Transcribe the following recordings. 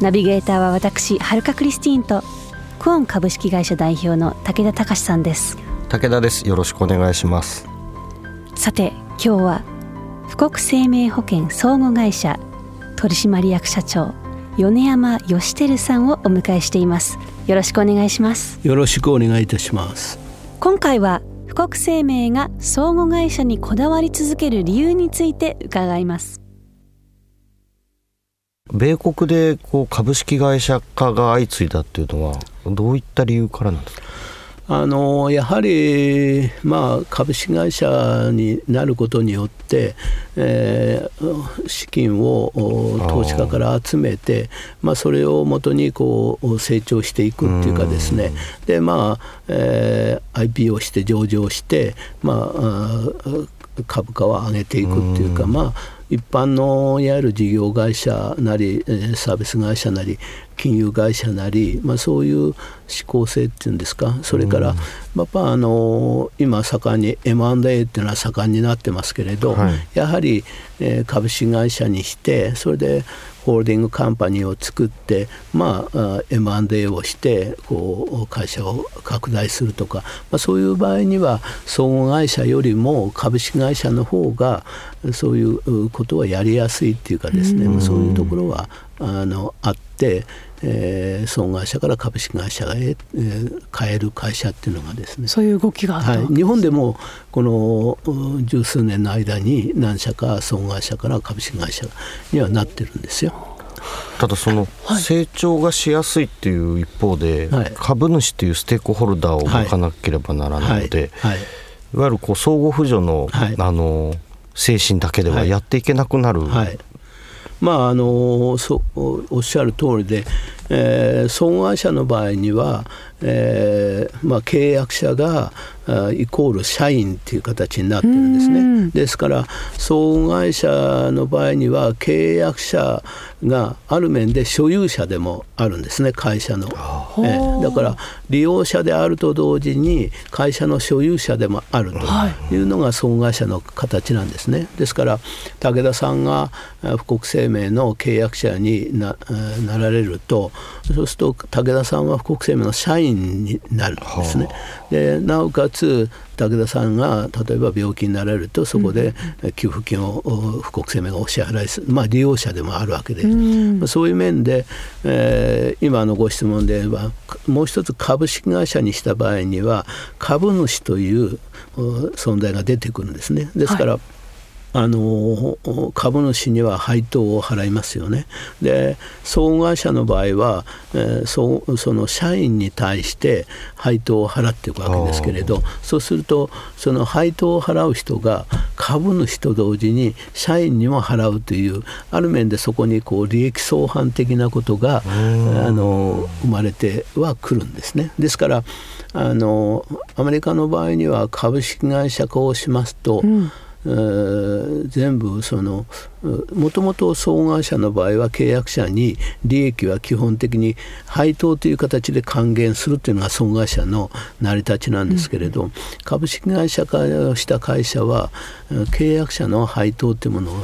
ナビゲーターは私はるかクリスティーンとクオン株式会社代表の武田隆さんです。武田です。よろしくお願いします。さて今日は富国生命保険相互会社取締役社長米山義輝さんをお迎えしています。よろしくお願いします。よろしくお願いいたします。今回は富国生命が相互会社にこだわり続ける理由について伺います米国でこう株式会社化が相次いだっていうのはどういった理由からなんですか？あのやはり、まあ、株式会社になることによって、えー、資金を投資家から集めてまあ、それをもとにこう成長していくっていうかですね。で、まあえー、IPO して上場して、まあ、株価を上げていくっていうかまあ一般のいわゆる事業会社なりサービス会社なり金融会社なり、まあ、そういう思考性っていうんですか？それから、やっぱあの今盛んに M&A っていうのは盛んになってますけれど、はい、やはり、えー、株式会社にしてそれでホールディングカンパニーを作って、まあ、M&A をしてこう会社を拡大するとか、まあ、そういう場合には総合会社よりも株式会社の方がそういうことはやりやすいっていうかですね、うそういうところはあのあって。えー、損害社から株式会社へ、えー、変える会社っていうのがですね。そういう動きがはい、日本でもこの十数年の間に何社か損害社から株式会社にはなってるんですよ。ただその成長がしやすいっていう一方で、はい、株主というステークホルダーを向かなければならないので、はい。はい、い。わゆるこう相互扶助の,、あの精神だけではやっていけなくなる、まああのそおっしゃる通りで、えー、損害者の場合には、えーまあ、契約者がイコール社員っていう形になってるんですね。ですから損害者の場合には契約者がある面で所有者でもあるんですね会社の、えー、だから利用者であると同時に会社の所有者でもあるとい。うのが損害者の形なんですね。ですから武田さんが富国生命の契約者にななられるとそうすると武田さんは富国生命の社員になるんですね。でなおかつ武田さんが例えば病気になられるとそこで給付金を富国生命がお支払いする、まあ、利用者でもあるわけで、うん、そういう面で、えー、今のご質問ではもう一つ株式会社にした場合には株主という存在が出てくるんですね。ですから、はいあの株主には配当を払いますよね。で総合会社の場合は、えー、そその社員に対して配当を払っていくわけですけれどそうするとその配当を払う人が株主と同時に社員にも払うというある面でそこにこう利益相反的なことがあの生まれてはくるんですね。ですからあのアメリカの場合には株式会社化をしますと、うん全部そのもともと総会社の場合は契約者に利益は基本的に配当という形で還元するというのが損害者の成り立ちなんですけれど、うん、株式会社化をした会社は契約者の配当というものを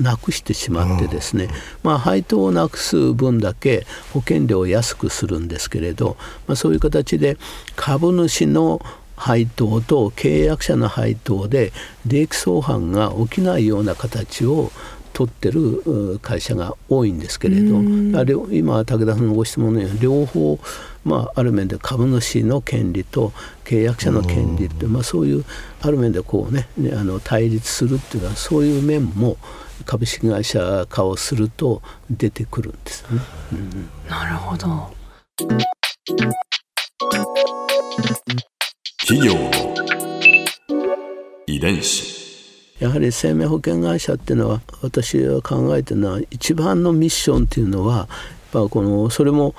なくしてしまってですね、まあ、配当をなくす分だけ保険料を安くするんですけれど、まあ、そういう形で株主の配当と契約者の配当で利益相反が起きないような形を取ってる会社が多いんですけれど今武田さんのご質問のように両方、まあ、ある面で株主の権利と契約者の権利って、まあ、そういうある面でこうねあの対立するっていうのはそういう面も株式会社化をすると出てくるんですね。うん、なるほど企業。の遺伝子。やはり生命保険会社っていうのは私が考えてるのは一番のミッションっていうのはぱこのそれも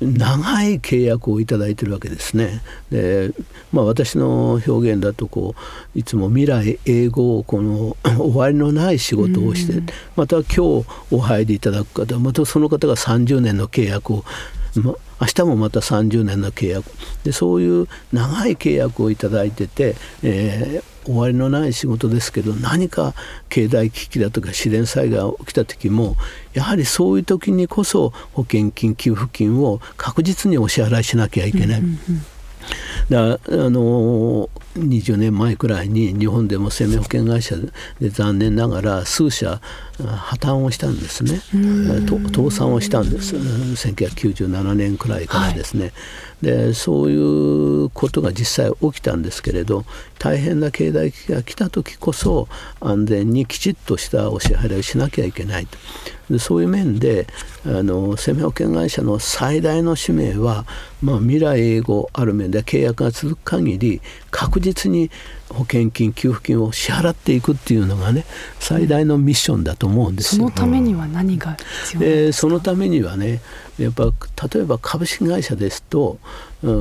長い契約をいただいてるわけですね。でまあ、私の表現だとこういつも未来英語をこの 終わりのない仕事をして、また今日お入りいただく方またその方が30年の契約を、ま、明日もまた30年の契約。でそういう長い契約をいただいてて、えー終わりのない仕事ですけど何か経済危機だとか自然災害が起きた時もやはりそういう時にこそ保険金給付金を確実にお支払いしなきゃいけない。うんうんうん。だあの20年前くらいに日本でも生命保険会社で残念ながら数社破綻をしたんですね。倒産をしたんです。1997年くらいからですね、はい、でそういうことが実際起きたんですけれど大変な経済危機が来た時こそ安全にきちっとしたお支払いをしなきゃいけないと。でそういう面であの生命保険会社の最大の使命は、まあ、未来永劫ある面で契約が続く限り確実に保険金給付金を支払っていくっていうのがね最大のミッションだと思うんですよ。そのためには何が必要でそのためにはねやっぱ例えば株式会社ですと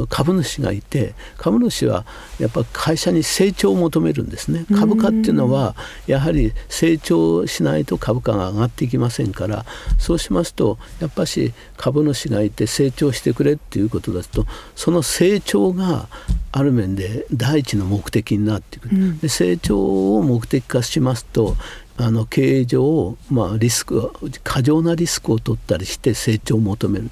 株主がいて株主はやっぱ会社に成長を求めるんですね。株価っていうのはやはり成長しないと株価が上がっていきませんからそうしますとやっぱし株主がいて成長してくれっていうことだとその成長がある面で第一の目的になっていく、で成長を目的化しますとあの経営上、まあ、リスク過剰なリスクを取ったりして成長を求める、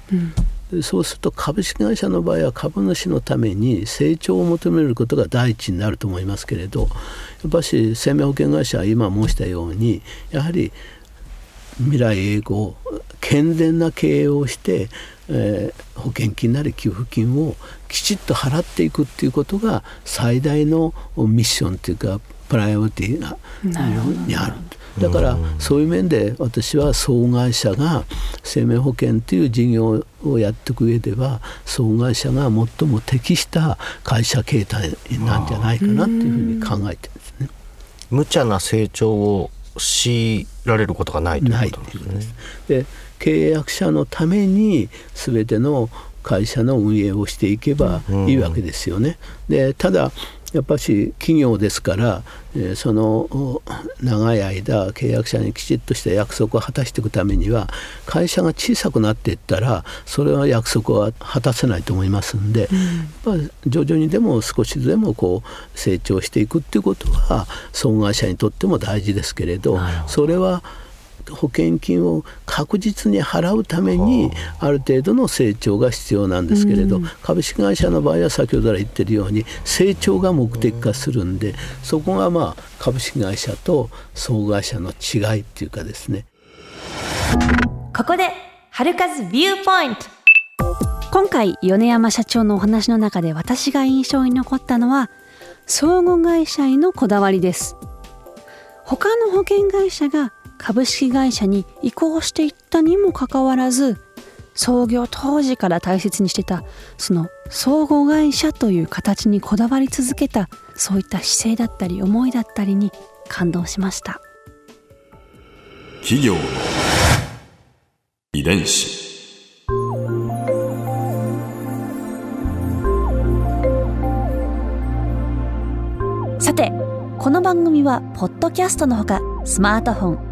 うん、そうすると株式会社の場合は株主のために成長を求めることが第一になると思いますけれどやっぱし生命保険会社は今申したようにやはり未来永劫健全な経営をしてえー、保険金なり給付金をきちっと払っていくっていうことが最大のミッションっていうかプライオリティがにある。だからそういう面で私は総会社が生命保険という事業をやっていく上では総会社が最も適した会社形態なんじゃないかなというふうに考えてるんですね。無茶な成長を強いられることがないということですね。で契約者のために全ての会社の運営をしていけばいいわけですよね。でただやっぱし企業ですから、えー、その長い間契約者にきちっとした約束を果たしていくためには会社が小さくなっていったらそれは約束は果たせないと思いますんで、うん、やっぱ徐々にでも少しでもこう成長していくっていうことは損害者にとっても大事ですけれどそれは保険金を確実に払うためにあ。る程度の成長が必要なんですけれど、株式会社の場合は先ほどから言ってるように成長が目的化するんでそこがまあ株式会社と総会社の違いっていうかですね。ここで春風ビューポイント。今回米山社長のお話の中で私が印象に残ったのは相互会社へのこだわりです。他の保険会社が株式会社に移行していったにもかかわらず創業当時から大切にしてたその相互会社という形にこだわり続けたそういった姿勢だったり思いだったりに感動しました。企業の遺伝子。さてこの番組はポッドキャストのほかスマートフォン